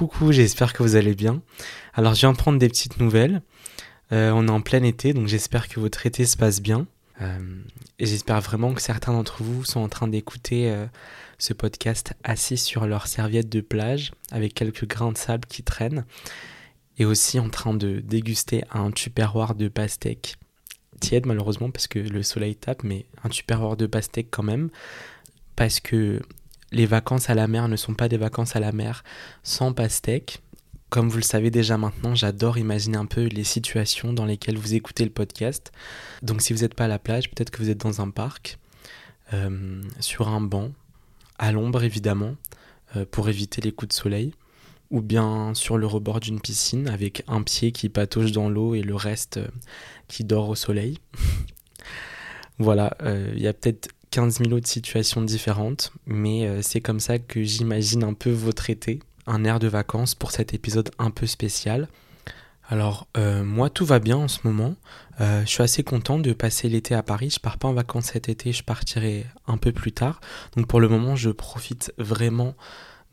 coucou, j'espère que vous allez bien. Alors je viens prendre des petites nouvelles. Euh, on est en plein été, donc j'espère que votre été se passe bien. Euh, et j'espère vraiment que certains d'entre vous sont en train d'écouter euh, ce podcast assis sur leur serviette de plage avec quelques grains de sable qui traînent. Et aussi en train de déguster un tupperware de pastèque. Tiède malheureusement parce que le soleil tape, mais un tupperware de pastèque quand même. Parce que les vacances à la mer ne sont pas des vacances à la mer sans pastèque. Comme vous le savez déjà maintenant, j'adore imaginer un peu les situations dans lesquelles vous écoutez le podcast. Donc si vous n'êtes pas à la plage, peut-être que vous êtes dans un parc, euh, sur un banc, à l'ombre évidemment, euh, pour éviter les coups de soleil, ou bien sur le rebord d'une piscine avec un pied qui patauge dans l'eau et le reste euh, qui dort au soleil. voilà, il y a peut-être 15 000 autres situations différentes, mais c'est comme ça que j'imagine un peu votre été un air de vacances pour cet épisode un peu spécial. Alors euh, moi tout va bien en ce moment. Euh, je suis assez content de passer l'été à Paris. Je pars pas en vacances cet été, je partirai un peu plus tard. Donc pour le moment je profite vraiment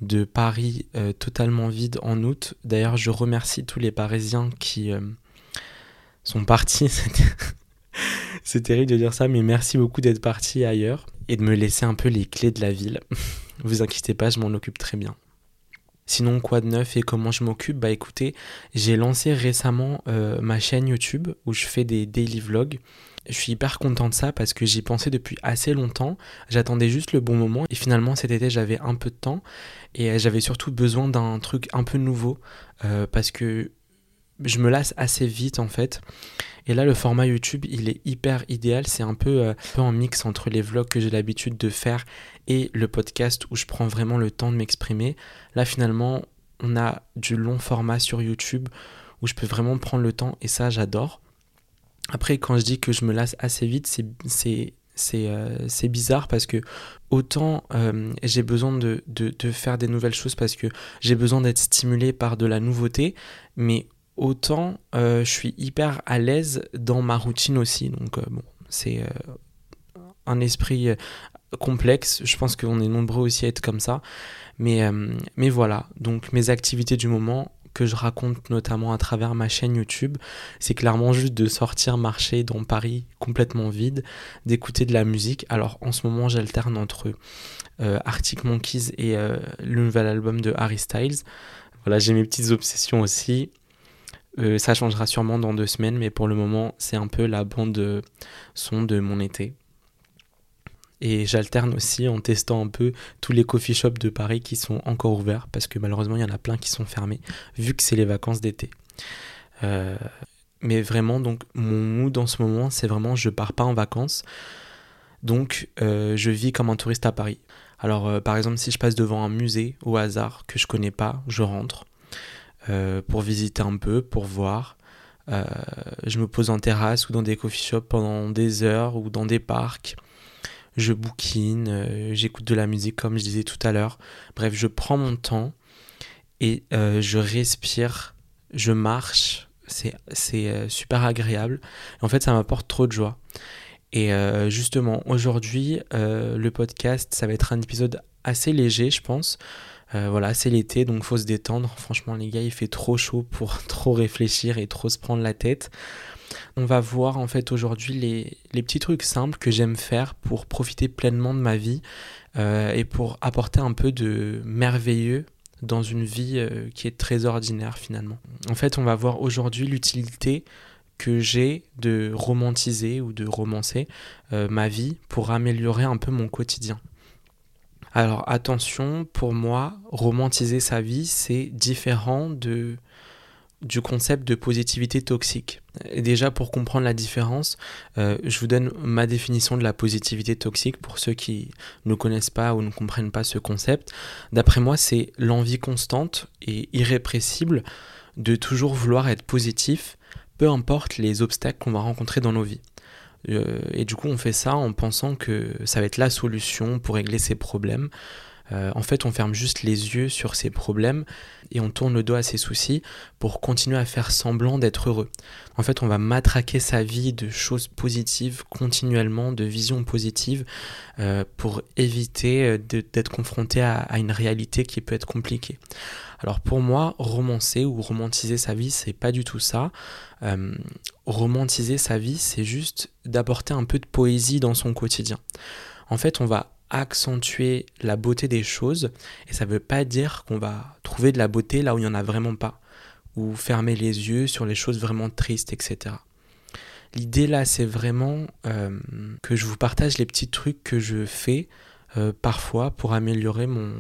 de Paris euh, totalement vide en août. D'ailleurs je remercie tous les Parisiens qui sont partis. C'est terrible de dire ça, mais merci beaucoup d'être partis ailleurs et de me laisser un peu les clés de la ville. Vous inquiétez pas, je m'en occupe très bien. Sinon, quoi de neuf et comment je m'occupe? Bah écoutez, j'ai lancé récemment euh, ma chaîne YouTube où je fais des daily vlogs. Je suis hyper content de ça parce que j'y pensais depuis assez longtemps. J'attendais juste le bon moment et finalement cet été j'avais un peu de temps et j'avais surtout besoin d'un truc un peu nouveau euh, parce que je me lasse assez vite en fait. Et là, le format YouTube, il est hyper idéal. C'est un peu, euh, en mix entre les vlogs que j'ai l'habitude de faire et le podcast où je prends vraiment le temps de m'exprimer. Là, finalement, on a du long format sur YouTube où je peux vraiment prendre le temps et ça, j'adore. Après, quand je dis que je me lasse assez vite, c'est euh, c'est bizarre parce que autant euh, j'ai besoin de, de, de, faire des nouvelles choses parce que j'ai besoin d'être stimulé par de la nouveauté, mais autant euh, je suis hyper à l'aise dans ma routine aussi. Donc bon, c'est un esprit complexe. Je pense qu'on est nombreux aussi à être comme ça. Mais, mais voilà, donc mes activités du moment, que je raconte notamment à travers ma chaîne YouTube, c'est clairement juste de sortir marcher dans Paris complètement vide, d'écouter de la musique. Alors en ce moment j'alterne entre euh, Arctic Monkeys et euh, le nouvel album de Harry Styles. Voilà, j'ai mes petites obsessions aussi. Euh, ça changera sûrement dans deux semaines, mais pour le moment c'est un peu la bande son de mon été. Et j'alterne aussi en testant un peu tous les coffee shops de Paris qui sont encore ouverts, parce que malheureusement il y en a plein qui sont fermés, vu que c'est les vacances d'été. Euh, mais vraiment, donc mon mood en ce moment, c'est vraiment je pars pas en vacances, donc euh, je vis comme un touriste à Paris. Alors par exemple, si je passe devant un musée au hasard que je connais pas, je rentre pour visiter un peu, pour voir. je me pose en terrasse ou dans des coffee shops pendant des heures ou dans des parcs je bouquine, euh, j'écoute de la musique comme je disais tout à l'heure. Bref, je prends mon temps et euh, je respire, je marche, c'est euh, super agréable. En fait, ça m'apporte trop de joie. Et justement, aujourd'hui, le podcast, ça va être un épisode assez léger, je pense. Voilà, c'est l'été, donc faut se détendre. Franchement, les gars, il fait trop chaud pour trop réfléchir et trop se prendre la tête. On va voir en fait aujourd'hui les, petits trucs simples que j'aime faire pour profiter pleinement de ma vie euh, et pour apporter un peu de merveilleux dans une vie euh, qui est très ordinaire finalement. En fait, on va voir aujourd'hui l'utilité que j'ai de romantiser ou de romancer euh, ma vie pour améliorer un peu mon quotidien. Alors attention, pour moi, romantiser sa vie, c'est différent du concept de positivité toxique. déjà, pour comprendre la différence, euh, je vous donne ma définition de la positivité toxique pour ceux qui ne connaissent pas ou ne comprennent pas ce concept. D'après moi, c'est l'envie constante et irrépressible de toujours vouloir être positif, peu importe les obstacles qu'on va rencontrer dans nos vies. Euh, et du coup, on fait ça en pensant que ça va être la solution pour régler ses problèmes. Euh, en fait, on ferme juste les yeux sur ses problèmes et on tourne le dos à ses soucis pour continuer à faire semblant d'être heureux. En fait, on va matraquer sa vie de choses positives continuellement, de visions positives, euh, pour éviter euh, d'être confronté à, une réalité qui peut être compliquée. Alors pour moi, romancer ou romantiser sa vie, c'est pas du tout ça. romantiser sa vie, c'est juste d'apporter un peu de poésie dans son quotidien. En fait, on va accentuer la beauté des choses et ça ne veut pas dire qu'on va trouver de la beauté là où il n'y en a vraiment pas ou fermer les yeux sur les choses vraiment tristes, etc. L'idée là, c'est vraiment euh, que je vous partage les petits trucs que je fais euh, parfois pour améliorer mon,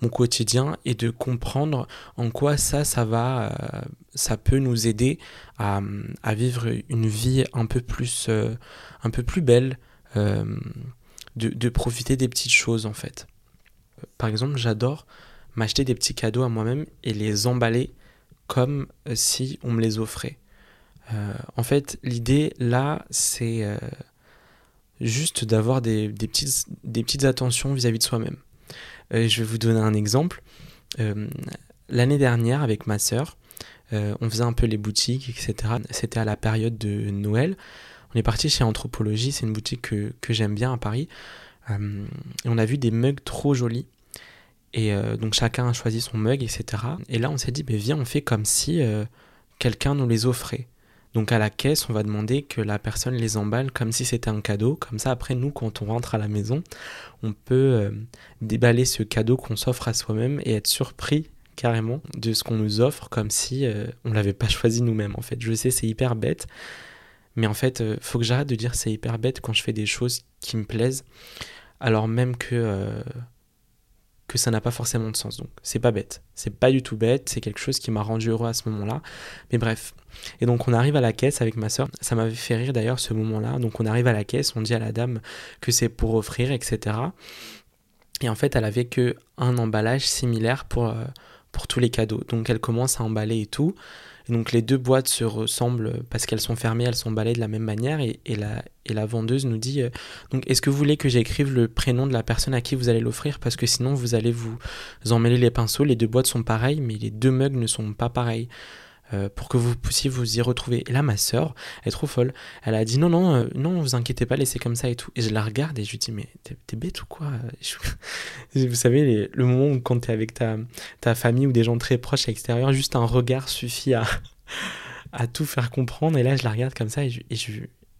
mon quotidien et de comprendre en quoi ça, ça va, euh, ça peut nous aider à, à, vivre une vie un peu plus, un peu plus belle de, profiter des petites choses en fait. Par exemple, j'adore m'acheter des petits cadeaux à moi-même et les emballer comme euh, si on me les offrait. Euh, en fait, l'idée là, c'est euh, juste d'avoir des, petites, des petites attentions vis-à-vis de soi-même. je vais vous donner un exemple. L'année dernière, avec ma sœur, on faisait un peu les boutiques, etc. C'était à la période de Noël. On est parti chez Anthropologie, c'est une boutique que, j'aime bien à Paris. Euh, et on a vu des mugs trop jolis. Et euh, donc chacun a choisi son mug, etc. Et là, on s'est dit, ben, viens, on fait comme si euh, quelqu'un nous les offrait. Donc à la caisse, on va demander que la personne les emballe comme si c'était un cadeau. Comme ça, après, nous, quand on rentre à la maison, on peut déballer ce cadeau qu'on s'offre à soi-même et être surpris carrément de ce qu'on nous offre comme si on l'avait pas choisi nous-mêmes. En fait, je sais, c'est hyper bête, mais en fait, euh, faut que j'arrête de dire c'est hyper bête quand je fais des choses qui me plaisent, alors même que, euh, que ça n'a pas forcément de sens. Donc, c'est pas bête. C'est pas du tout bête, c'est quelque chose qui m'a rendu heureux à ce moment-là. Mais bref. Et donc, on arrive à la caisse avec ma soeur. Ça m'avait fait rire d'ailleurs ce moment-là. Donc, on arrive à la caisse, on dit à la dame que c'est pour offrir, etc. Et en fait, elle avait que un emballage similaire pour, euh, pour tous les cadeaux. Donc, elle commence à emballer et tout donc les deux boîtes se ressemblent parce qu'elles sont fermées, elles sont emballées de la même manière. Et, la, et la, vendeuse nous dit euh, donc est-ce que vous voulez que j'écrive le prénom de la personne à qui vous allez l'offrir? Parce que sinon vous allez vous emmêler les pinceaux. Les deux boîtes sont pareilles, mais les deux mugs ne sont pas pareils. Euh, pour que vous puissiez vous y retrouver. Et là, ma sœur est trop folle. Elle a dit non, non, euh, non, vous inquiétez pas, laissez comme ça et tout. Et je la regarde et je lui dis, mais t'es bête ou quoi? Vous savez, le moment où quand t'es avec ta, ta famille ou des gens très proches à l'extérieur, juste un regard suffit à, à tout faire comprendre. Et là, je la regarde comme ça et je, et je,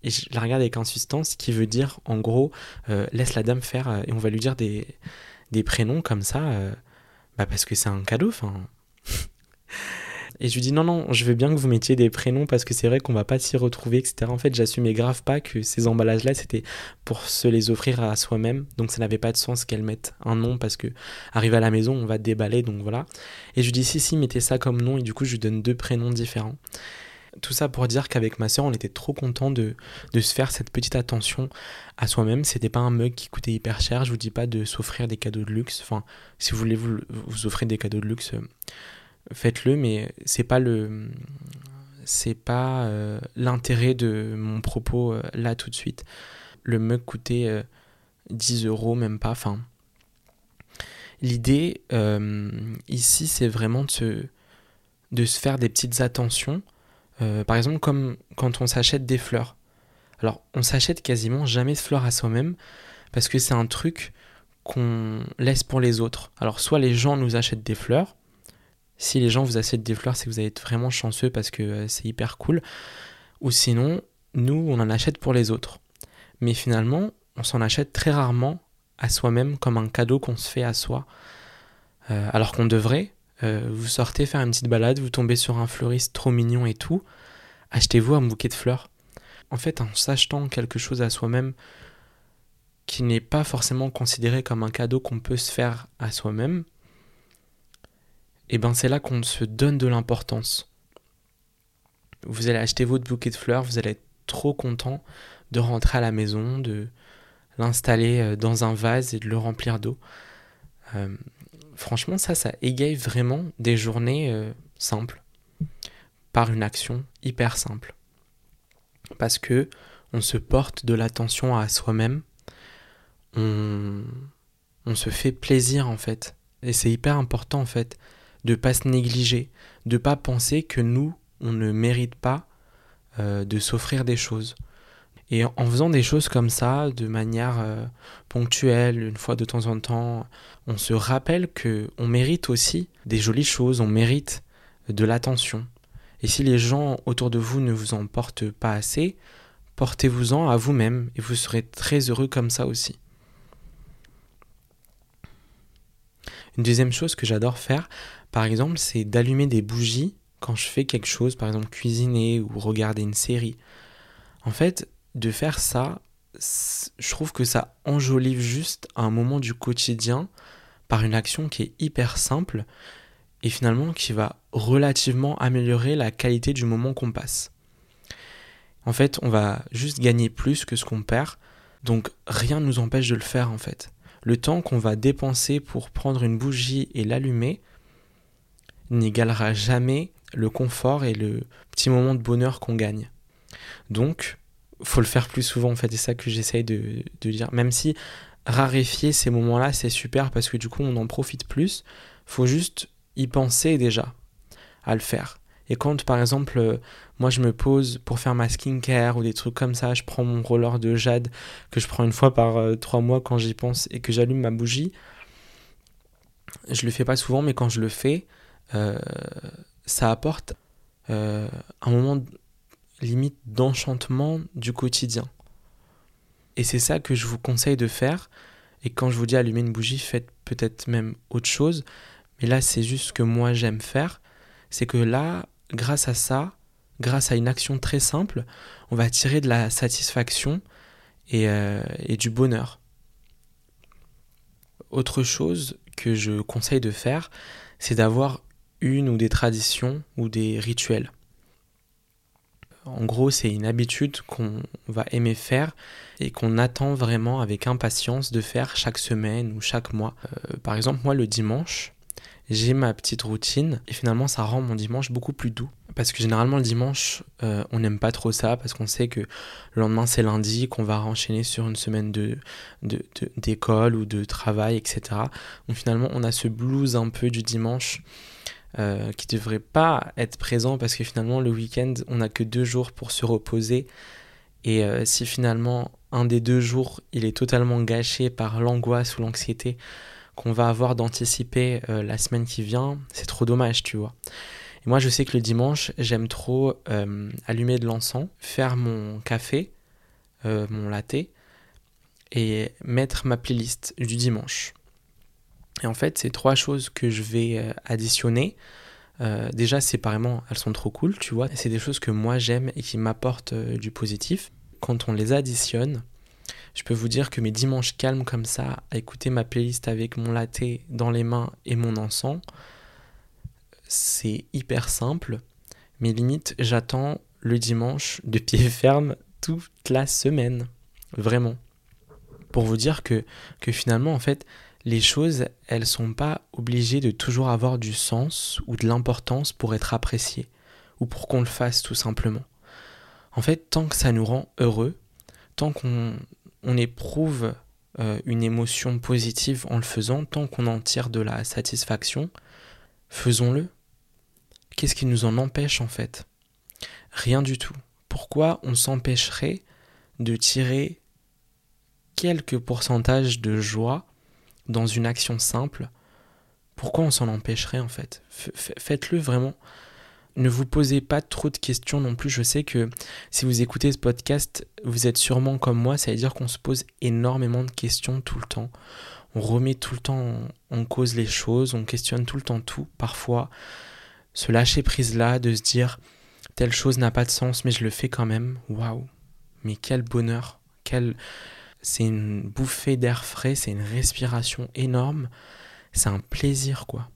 et je la regarde avec insistance, qui veut dire, en gros, euh, laisse la dame faire et on va lui dire des, des prénoms comme ça, bah parce que c'est un cadeau, enfin. Et je lui dis non, non, je veux bien que vous mettiez des prénoms parce que c'est vrai qu'on va pas s'y retrouver, etc. En fait, j'assumais grave pas que ces emballages-là, c'était pour se les offrir à soi-même. Donc ça n'avait pas de sens qu'elle mette un nom parce que arrivé à la maison, on va déballer, donc voilà. Et je lui dis si, si, mettez ça comme nom. Et du coup, je lui donne deux prénoms différents. Tout ça pour dire qu'avec ma soeur, on était trop content de, de, se faire cette petite attention à soi-même. C'était pas un mug qui coûtait hyper cher. Je vous dis pas de s'offrir des cadeaux de luxe. Enfin, si vous voulez vous, vous offrir des cadeaux de luxe, faites-le, mais c'est pas le c'est pas euh, l'intérêt de mon propos euh, là tout de suite. Le mug coûtait 10 euh, euros, même pas. Enfin, l'idée ici, c'est vraiment de se, de se faire des petites attentions. par exemple, comme quand on s'achète des fleurs. Alors, on s'achète quasiment jamais de fleurs à soi-même parce que c'est un truc qu'on laisse pour les autres. Alors, soit les gens nous achètent des fleurs, si les gens vous achètent des fleurs, c'est que vous allez être vraiment chanceux parce que euh, c'est hyper cool. Ou sinon, nous, on en achète pour les autres. Mais finalement, on s'en achète très rarement à soi-même comme un cadeau qu'on se fait à soi. Euh, alors qu'on devrait, euh, vous sortez faire une petite balade, vous tombez sur un fleuriste trop mignon et tout, achetez-vous un bouquet de fleurs. En fait, en s'achetant quelque chose à soi-même qui n'est pas forcément considéré comme un cadeau qu'on peut se faire à soi-même, et eh ben c'est là qu'on se donne de l'importance. Vous allez acheter votre bouquet de fleurs, vous allez être trop content de rentrer à la maison, de l'installer euh, dans un vase et de le remplir d'eau. Euh, franchement, ça, ça égaye vraiment des journées euh, simples par une action hyper simple. Parce que on se porte de l'attention à soi-même, on, on se fait plaisir en fait. Et c'est hyper important en fait de pas se négliger, de pas penser que nous, on ne mérite pas euh, de s'offrir des choses. Et en faisant des choses comme ça, de manière euh, ponctuelle, une fois de temps en temps, on se rappelle que on mérite aussi des jolies choses, on mérite de l'attention. Et si les gens autour de vous ne vous en portent pas assez, portez-vous-en à vous-même et vous serez très heureux comme ça aussi. Une deuxième chose que j'adore faire, par exemple, c'est d'allumer des bougies quand je fais quelque chose, par exemple cuisiner ou regarder une série. En fait, de faire ça, je trouve que ça enjolive juste un moment du quotidien par une action qui est hyper simple et finalement qui va relativement améliorer la qualité du moment qu'on passe. En fait, on va juste gagner plus que ce qu'on perd, donc rien ne nous empêche de le faire en fait. Le temps qu'on va dépenser pour prendre une bougie et l'allumer n'égalera jamais le confort et le petit moment de bonheur qu'on gagne. Donc, faut le faire plus souvent en fait, c'est ça que j'essaye de, dire. Même si raréfier ces moments-là, c'est super parce que du coup on en profite plus, faut juste y penser déjà à le faire. Et quand par exemple, euh, moi je me pose pour faire ma skincare ou des trucs comme ça, je prends mon roller de jade que je prends une fois par euh, trois mois quand j'y pense et que j'allume ma bougie, je le fais pas souvent, mais quand je le fais, euh, ça apporte un moment limite d'enchantement du quotidien. Et c'est ça que je vous conseille de faire. Et quand je vous dis allumer une bougie, faites peut-être même autre chose. Mais là, c'est juste ce que moi j'aime faire. C'est que là, grâce à ça, grâce à une action très simple, on va tirer de la satisfaction et, euh, et du bonheur. Autre chose que je conseille de faire, c'est d'avoir une ou des traditions ou des rituels. En gros, c'est une habitude qu'on va aimer faire et qu'on attend vraiment avec impatience de faire chaque semaine ou chaque mois. Euh, par exemple, moi, le dimanche, j'ai ma petite routine et finalement, ça rend mon dimanche beaucoup plus doux. Parce que généralement, le dimanche, euh, on n'aime pas trop ça parce qu'on sait que le lendemain, c'est lundi, qu'on va enchaîner sur une semaine de, d'école ou de travail, etc. Donc finalement, on a ce blues un peu du dimanche euh, qui ne devrait pas être présent parce que finalement le week-end on n'a que deux jours pour se reposer et euh, si finalement un des deux jours il est totalement gâché par l'angoisse ou l'anxiété qu'on va avoir d'anticiper euh, la semaine qui vient, c'est trop dommage tu vois. Et moi je sais que le dimanche j'aime trop allumer de l'encens, faire mon café, mon latte et mettre ma playlist du dimanche. Et en fait, ces trois choses que je vais euh, additionner, euh, déjà séparément, elles sont trop cool, tu vois. C'est des choses que moi j'aime et qui m'apportent euh, du positif. Quand on les additionne, je peux vous dire que mes dimanches calmes comme ça, à écouter ma playlist avec mon latte dans les mains et mon encens, c'est hyper simple. Mais limite, j'attends le dimanche de pied ferme toute la semaine. Vraiment. Pour vous dire que, que finalement, en fait, les choses, elles sont pas obligées de toujours avoir du sens ou de l'importance pour être appréciées, ou pour qu'on le fasse tout simplement. En fait, tant que ça nous rend heureux, tant qu'on on éprouve euh, une émotion positive en le faisant, tant qu'on en tire de la satisfaction, faisons-le. Qu'est-ce qui nous en empêche en fait? Rien du tout. Pourquoi on s'empêcherait de tirer quelques pourcentages de joie dans une action simple, pourquoi on s'en empêcherait en fait? Faites-le vraiment. Ne vous posez pas trop de questions non plus. Je sais que si vous écoutez ce podcast, vous êtes sûrement comme moi, ça veut dire qu'on se pose énormément de questions tout le temps. On remet tout le temps en cause les choses, on questionne tout le temps tout. Parfois, se lâcher prise là, de se dire telle chose n'a pas de sens, mais je le fais quand même. Waouh! Mais quel bonheur! Quel c'est une bouffée d'air frais, c'est une respiration énorme, c'est un plaisir quoi.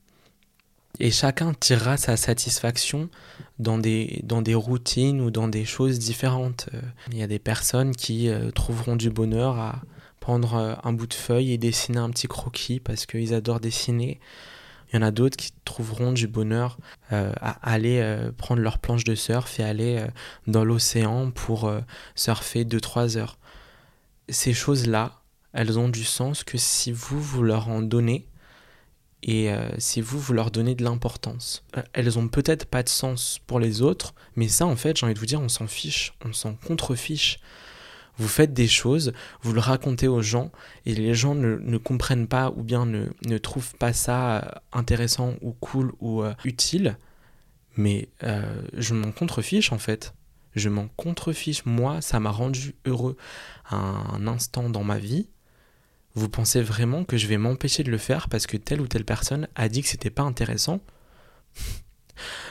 Et chacun tirera sa satisfaction dans des, dans des routines ou dans des choses différentes. Euh, il y a des personnes qui euh, trouveront du bonheur à prendre euh, un bout de feuille et dessiner un petit croquis parce qu'ils adorent dessiner. Il y en a d'autres qui trouveront du bonheur à aller prendre leur planche de surf et aller dans l'océan pour surfer 2-3 heures ces choses-là, elles ont du sens que si vous, vous leur en donnez et euh, si vous, vous leur donnez de l'importance. Euh, elles ont peut-être pas de sens pour les autres, mais ça, en fait, j'ai envie de vous dire, on s'en fiche, on s'en contrefiche. Vous faites des choses, vous le racontez aux gens, et les gens ne, comprennent pas ou bien ne, trouvent pas ça euh, intéressant ou cool ou utile, mais je m'en contrefiche en fait. Je m'en contrefiche. Moi, ça m'a rendu heureux un instant dans ma vie vous pensez vraiment que je vais m'empêcher de le faire parce que telle ou telle personne a dit que c'était pas intéressant?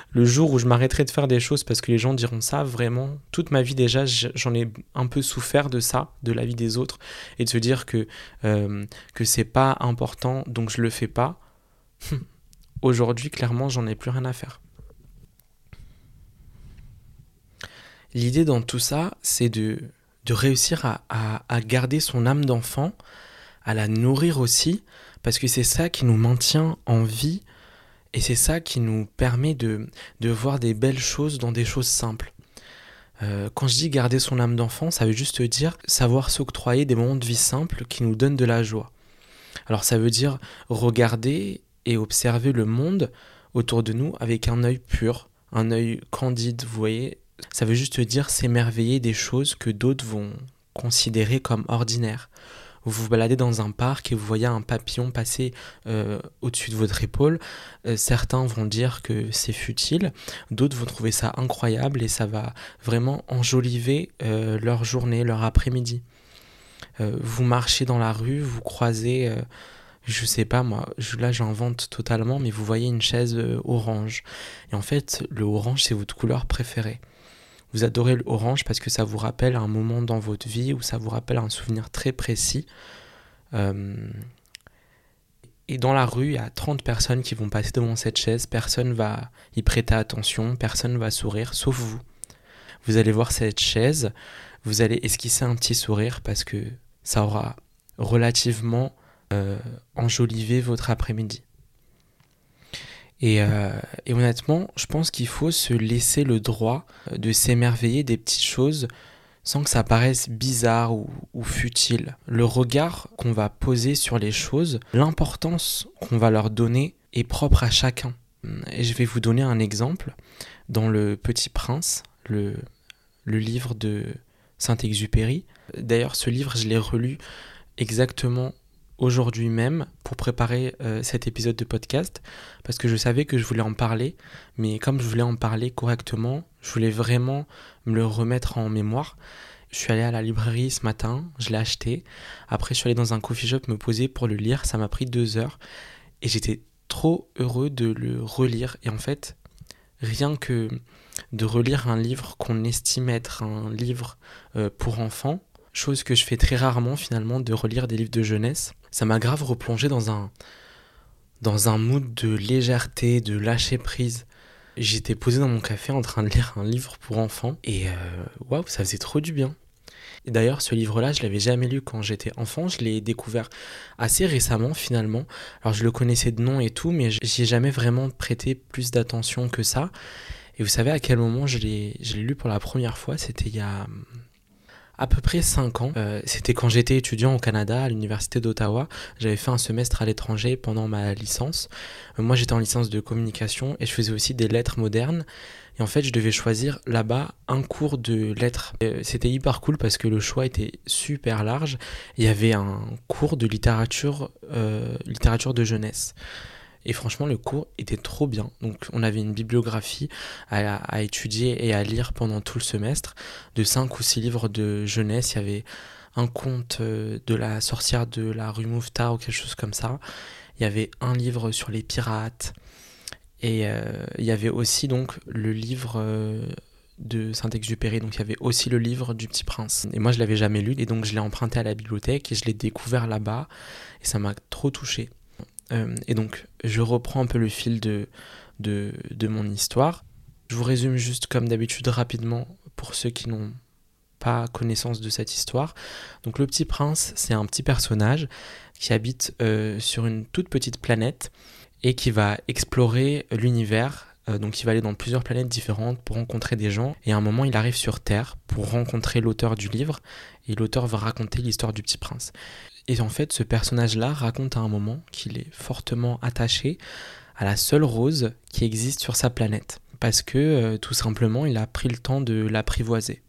Le jour où je m'arrêterai de faire des choses parce que les gens diront ça, vraiment, toute ma vie déjà, j'en ai un peu souffert de ça, de la vie des autres, et de se dire que, euh, que c'est pas important, donc je le fais pas. Aujourd'hui, clairement, j'en ai plus rien à faire. L'idée dans tout ça, c'est de, de réussir à, à garder son âme d'enfant à la nourrir aussi, parce que c'est ça qui nous maintient en vie et c'est ça qui nous permet de, de voir des belles choses dans des choses simples. Euh, quand je dis garder son âme d'enfant, ça veut juste dire savoir s'octroyer des moments de vie simples qui nous donnent de la joie. Alors ça veut dire regarder et observer le monde autour de nous avec un œil pur, un œil candide, vous voyez. Ça veut juste dire s'émerveiller des choses que d'autres vont considérer comme ordinaires vous vous baladez dans un parc et vous voyez un papillon passer euh, au-dessus de votre épaule, euh, certains vont dire que c'est futile, d'autres vont trouver ça incroyable et ça va vraiment enjoliver euh, leur journée, leur après-midi. vous marchez dans la rue, vous croisez je sais pas moi, là j'invente totalement, mais vous voyez une chaise orange. Et en fait, le orange, c'est votre couleur préférée. Vous adorez l'orange parce que ça vous rappelle un moment dans votre vie ou ça vous rappelle un souvenir très précis. Euh, et dans la rue, il y a 30 personnes qui vont passer devant cette chaise, personne va y prêter attention, personne va sourire, sauf vous. Vous allez voir cette chaise, vous allez esquisser un petit sourire parce que ça aura relativement euh, enjolivé votre après-midi. Euh, et, honnêtement, je pense qu'il faut se laisser le droit de s'émerveiller des petites choses sans que ça paraisse bizarre ou, futile. Le regard qu'on va poser sur les choses, l'importance qu'on va leur donner est propre à chacun. Et je vais vous donner un exemple. Dans Le Petit Prince, le livre de Saint-Exupéry, d'ailleurs ce livre je l'ai relu exactement aujourd'hui même pour préparer euh, cet épisode de podcast parce que je savais que je voulais en parler, mais comme je voulais en parler correctement, je voulais vraiment me le remettre en mémoire. Je suis allé à la librairie ce matin, je l'ai acheté. Après, je suis allé dans un coffee shop me poser pour le lire. Ça m'a pris deux heures et j'étais trop heureux de le relire. Et en fait, rien que de relire un livre qu'on estime être un livre euh, pour enfants, chose que je fais très rarement finalement, de relire des livres de jeunesse, ça m'a grave replongé dans un, dans un mood de légèreté, de lâcher prise. J'étais posé dans mon café en train de lire un livre pour enfants et euh, waouh, ça faisait trop du bien. Et d'ailleurs, ce livre-là, je l'avais jamais lu quand j'étais enfant. Je l'ai découvert assez récemment, finalement. Alors, je le connaissais de nom et tout, mais j'y ai jamais vraiment prêté plus d'attention que ça. Et vous savez à quel moment je l'ai lu pour la première fois? C'était il y a à peu près 5 ans. Euh, c'était quand j'étais étudiant au Canada, à l'université d'Ottawa. J'avais fait un semestre à l'étranger pendant ma licence. Euh, moi, j'étais en licence de communication et je faisais aussi des lettres modernes. Et en fait, je devais choisir là-bas un cours de lettres. Euh, c'était hyper cool parce que le choix était super large. Il y avait un cours de littérature, littérature de jeunesse. Et franchement, le cours était trop bien. Donc, on avait une bibliographie à, étudier et à lire pendant tout le semestre de 5 ou 6 livres de jeunesse. Il y avait un conte euh, de la sorcière de la rue Mouffetard ou quelque chose comme ça. Il y avait un livre sur les pirates. Et euh, il y avait aussi donc le livre euh, de Saint-Exupéry. Donc il y avait aussi le livre du Petit Prince. Et moi je l'avais jamais lu et donc je l'ai emprunté à la bibliothèque et je l'ai découvert là-bas et ça m'a trop touché. Euh, et donc, je reprends un peu le fil de, de, mon histoire. Je vous résume juste comme d'habitude rapidement pour ceux qui n'ont pas connaissance de cette histoire. Donc le petit prince, c'est un petit personnage qui habite euh, sur une toute petite planète et qui va explorer l'univers. Euh, donc il va aller dans plusieurs planètes différentes pour rencontrer des gens. Et à un moment, il arrive sur Terre pour rencontrer l'auteur du livre. Et l'auteur va raconter l'histoire du petit prince. Et en fait, ce personnage-là raconte à un moment qu'il est fortement attaché à la seule rose qui existe sur sa planète. Parce que euh, tout simplement, il a pris le temps de l'apprivoiser.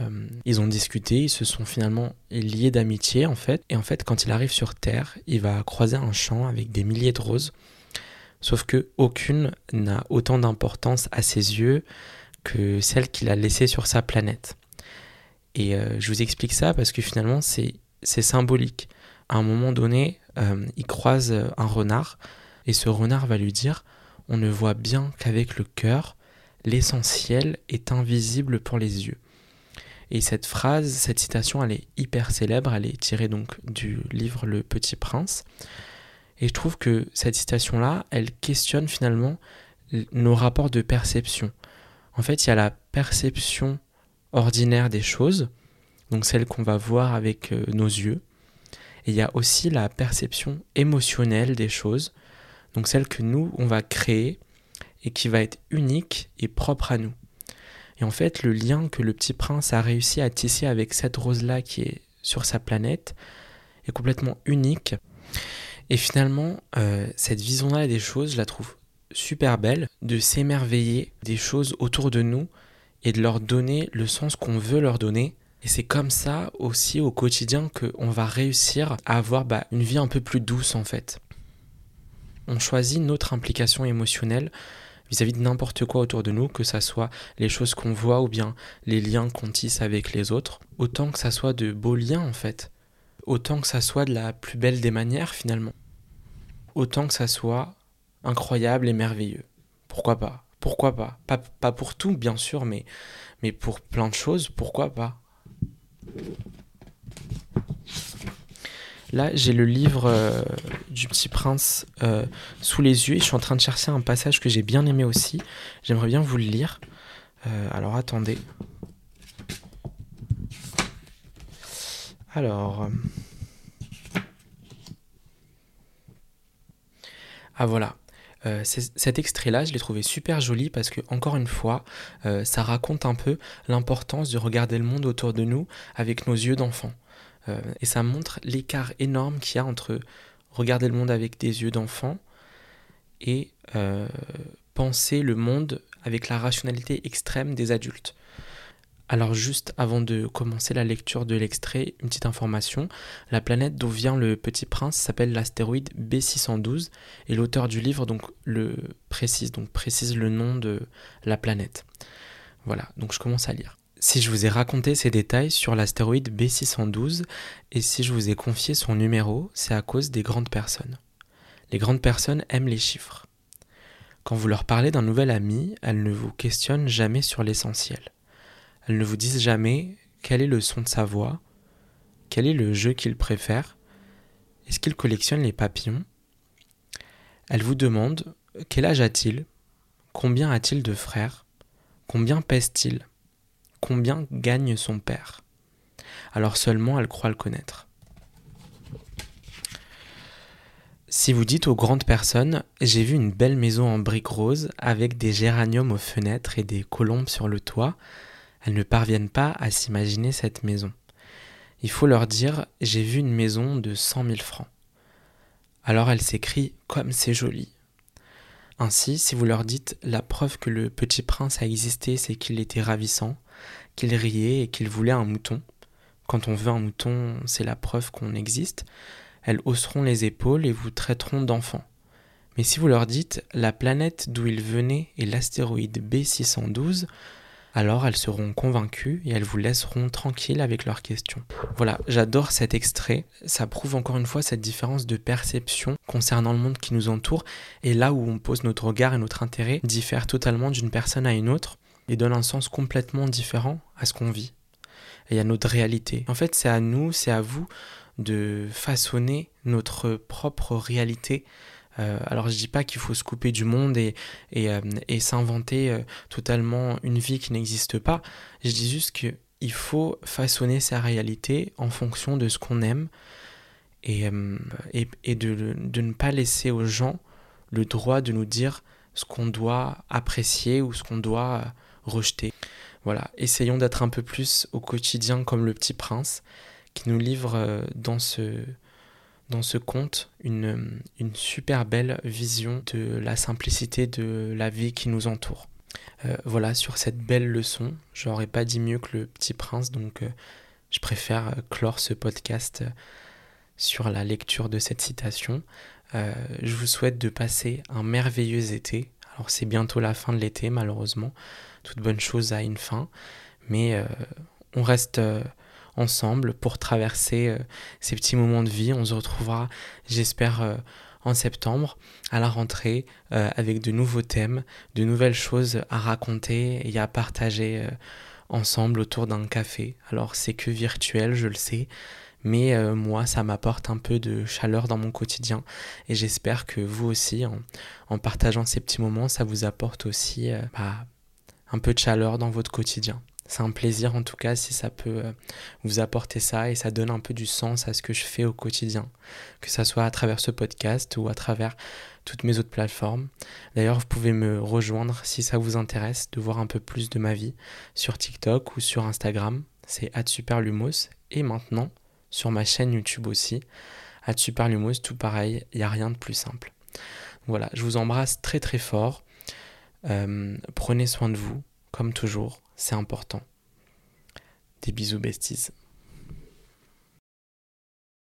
Euh, ils ont discuté, ils se sont finalement liés d'amitié en fait. Et en fait, quand il arrive sur Terre, il va croiser un champ avec des milliers de roses. Sauf que aucune n'a autant d'importance à ses yeux que celle qu'il a laissée sur sa planète. Et euh, je vous explique ça parce que finalement, c'est symbolique. À un moment donné, euh, il croise un renard et ce renard va lui dire On ne voit bien qu'avec le cœur, l'essentiel est invisible pour les yeux. Et cette phrase, cette citation, elle est hyper célèbre, elle est tirée donc du livre Le Petit Prince. Et je trouve que cette citation-là, elle questionne finalement nos rapports de perception. En fait, il y a la perception ordinaire des choses, donc celle qu'on va voir avec euh, nos yeux. Et il y a aussi la perception émotionnelle des choses, donc celle que nous, on va créer et qui va être unique et propre à nous. Et en fait, le lien que le petit prince a réussi à tisser avec cette rose-là qui est sur sa planète est complètement unique. Et finalement, euh, cette vision-là des choses, je la trouve super belle, de s'émerveiller des choses autour de nous et de leur donner le sens qu'on veut leur donner. Et c'est comme ça aussi au quotidien qu'on va réussir à avoir bah, une vie un peu plus douce en fait. On choisit notre implication émotionnelle vis-à-vis de n'importe quoi autour de nous, que ça soit les choses qu'on voit ou bien les liens qu'on tisse avec les autres, autant que ça soit de beaux liens en fait, autant que ça soit de la plus belle des manières finalement, autant que ça soit incroyable et merveilleux. Pourquoi pas? Pourquoi pas, pas pour tout bien sûr, mais, mais pour plein de choses, pourquoi pas? Là, j'ai le livre euh, du Petit Prince euh, sous les yeux et je suis en train de chercher un passage que j'ai bien aimé aussi. J'aimerais bien vous le lire. Euh, alors, attendez. Alors. Ah voilà. cet extrait-là, je l'ai trouvé super joli parce que, encore une fois, ça raconte un peu l'importance de regarder le monde autour de nous avec nos yeux d'enfant. Euh, et ça montre l'écart énorme qu'il y a entre regarder le monde avec des yeux d'enfant et euh, penser le monde avec la rationalité extrême des adultes. Alors juste avant de commencer la lecture de l'extrait, une petite information. La planète d'où vient le petit prince s'appelle l'astéroïde B612 et l'auteur du livre donc précise donc précise le nom de la planète. Voilà, donc je commence à lire. Si je vous ai raconté ces détails sur l'astéroïde B612 et si je vous ai confié son numéro, c'est à cause des grandes personnes. Les grandes personnes aiment les chiffres. Quand vous leur parlez d'un nouvel ami, elles ne vous questionnent jamais sur l'essentiel. Elles ne vous disent jamais quel est le son de sa voix, quel est le jeu qu'il préfère, est-ce qu'il collectionne les papillons? Elles vous demandent quel âge a-t-il, combien a-t-il de frères, combien pèse-t-il? Combien gagne son père? Alors seulement elle croit le connaître. Si vous dites aux grandes personnes, j'ai vu une belle maison en briques roses avec des géraniums aux fenêtres et des colombes sur le toit, elles ne parviennent pas à s'imaginer cette maison. Il faut leur dire, j'ai vu une maison de cent mille francs. Alors elles s'écrient, comme c'est joli. Ainsi, si vous leur dites, la preuve que le petit prince a existé, c'est qu'il était ravissant, qu'il riait et qu'il voulait un mouton. Quand on veut un mouton, c'est la preuve qu'on existe. Elles hausseront les épaules et vous traiteront d'enfant. Mais si vous leur dites la planète d'où il venait est l'astéroïde B612, alors elles seront convaincues et elles vous laisseront tranquille avec leurs questions. Voilà, j'adore cet extrait. Ça prouve encore une fois cette différence de perception concernant le monde qui nous entoure et là où on pose notre regard et notre intérêt diffère totalement d'une personne à une autre et donne un sens complètement différent à ce qu'on vit et à notre réalité. En fait, c'est à nous, c'est à vous de façonner notre propre réalité. Euh, alors je dis pas qu'il faut se couper du monde et, et, euh, s'inventer euh, totalement une vie qui n'existe pas. Je dis juste qu'il faut façonner sa réalité en fonction de ce qu'on aime et, et, et de, de, ne pas laisser aux gens le droit de nous dire ce qu'on doit apprécier ou ce qu'on doit rejeter. Voilà, essayons d'être un peu plus au quotidien comme le petit prince, qui nous livre dans ce, dans ce conte une, super belle vision de la simplicité de la vie qui nous entoure. Euh, voilà, sur cette belle leçon, j'aurais pas dit mieux que le petit prince, donc euh, je préfère euh, clore ce podcast sur la lecture de cette citation. je vous souhaite de passer un merveilleux été. Alors c'est bientôt la fin de l'été, malheureusement. Toute bonne chose a une fin, mais on reste ensemble pour traverser ces petits moments de vie. On se retrouvera, j'espère, en septembre à la rentrée euh, avec de nouveaux thèmes, de nouvelles choses à raconter et à partager euh, ensemble autour d'un café. Alors c'est que virtuel, je le sais, mais euh, moi ça m'apporte un peu de chaleur dans mon quotidien et j'espère que vous aussi en, partageant ces petits moments ça vous apporte aussi bah, un peu de chaleur dans votre quotidien. C'est un plaisir en tout cas si ça peut euh, vous apporter ça et ça donne un peu du sens à ce que je fais au quotidien, que ça soit à travers ce podcast ou à travers toutes mes autres plateformes. D'ailleurs, vous pouvez me rejoindre si ça vous intéresse de voir un peu plus de ma vie sur TikTok ou sur Instagram, c'est @superlumos et maintenant sur ma chaîne YouTube aussi, @superlumos, tout pareil, il n'y a rien de plus simple. Voilà, je vous embrasse très très fort. Euh, prenez soin de vous, comme toujours c'est important. Des bisous besties.